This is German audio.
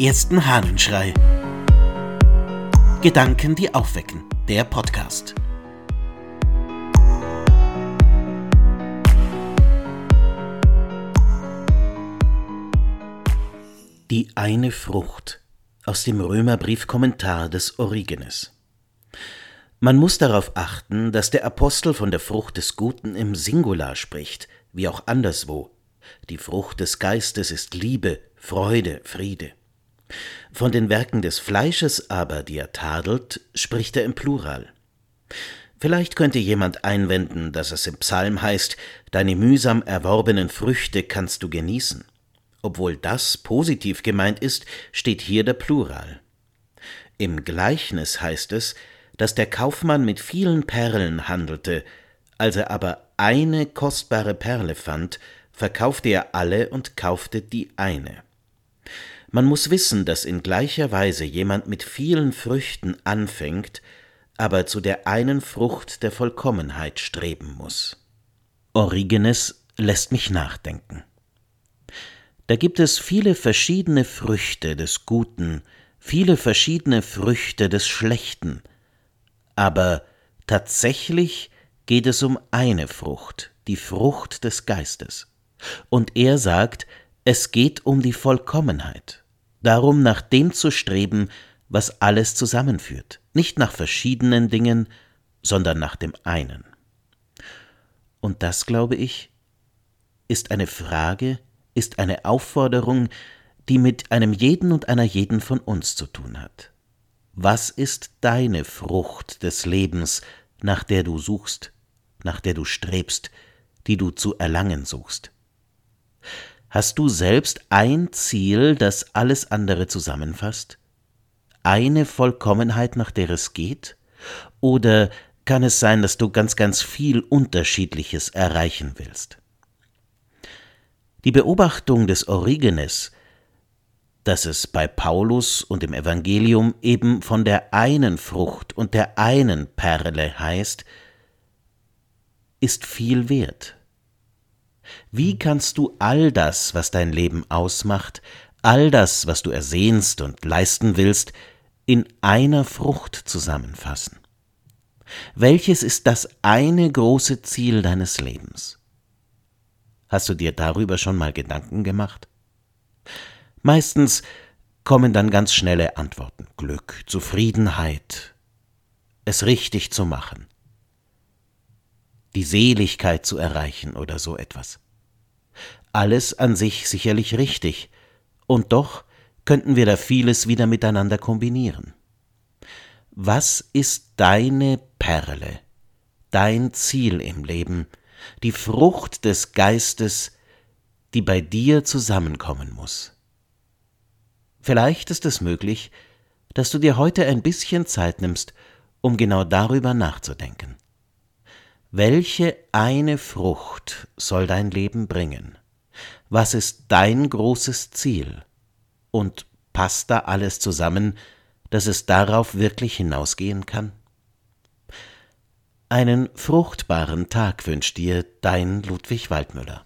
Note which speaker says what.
Speaker 1: ersten Hahnenschrei. Gedanken, die aufwecken. Der Podcast. Die eine Frucht aus dem Römerbrief-Kommentar des Origenes. Man muss darauf achten, dass der Apostel von der Frucht des Guten im Singular spricht, wie auch anderswo. Die Frucht des Geistes ist Liebe, Freude, Friede. Von den Werken des Fleisches aber, die er tadelt, spricht er im Plural. Vielleicht könnte jemand einwenden, dass es im Psalm heißt, deine mühsam erworbenen Früchte kannst du genießen. Obwohl das positiv gemeint ist, steht hier der Plural. Im Gleichnis heißt es, dass der Kaufmann mit vielen Perlen handelte, als er aber eine kostbare Perle fand, verkaufte er alle und kaufte die eine. Man muss wissen, dass in gleicher Weise jemand mit vielen Früchten anfängt, aber zu der einen Frucht der Vollkommenheit streben muss. Origenes lässt mich nachdenken. Da gibt es viele verschiedene Früchte des Guten, viele verschiedene Früchte des Schlechten, aber tatsächlich geht es um eine Frucht, die Frucht des Geistes. Und er sagt, es geht um die Vollkommenheit, darum nach dem zu streben, was alles zusammenführt, nicht nach verschiedenen Dingen, sondern nach dem einen. Und das, glaube ich, ist eine Frage, ist eine Aufforderung, die mit einem jeden und einer jeden von uns zu tun hat. Was ist deine Frucht des Lebens, nach der du suchst, nach der du strebst, die du zu erlangen suchst? Hast du selbst ein Ziel, das alles andere zusammenfasst? Eine Vollkommenheit, nach der es geht? Oder kann es sein, dass du ganz, ganz viel Unterschiedliches erreichen willst? Die Beobachtung des Origenes, dass es bei Paulus und im Evangelium eben von der einen Frucht und der einen Perle heißt, ist viel wert. Wie kannst du all das, was dein Leben ausmacht, all das, was du ersehnst und leisten willst, in einer Frucht zusammenfassen? Welches ist das eine große Ziel deines Lebens? Hast du dir darüber schon mal Gedanken gemacht? Meistens kommen dann ganz schnelle Antworten. Glück, Zufriedenheit, es richtig zu machen, die Seligkeit zu erreichen oder so etwas. Alles an sich sicherlich richtig, und doch könnten wir da vieles wieder miteinander kombinieren. Was ist deine Perle, dein Ziel im Leben, die Frucht des Geistes, die bei dir zusammenkommen muss? Vielleicht ist es möglich, dass du dir heute ein bisschen Zeit nimmst, um genau darüber nachzudenken. Welche eine Frucht soll dein Leben bringen? Was ist dein großes Ziel? Und passt da alles zusammen, dass es darauf wirklich hinausgehen kann? Einen fruchtbaren Tag wünscht dir dein Ludwig Waldmüller.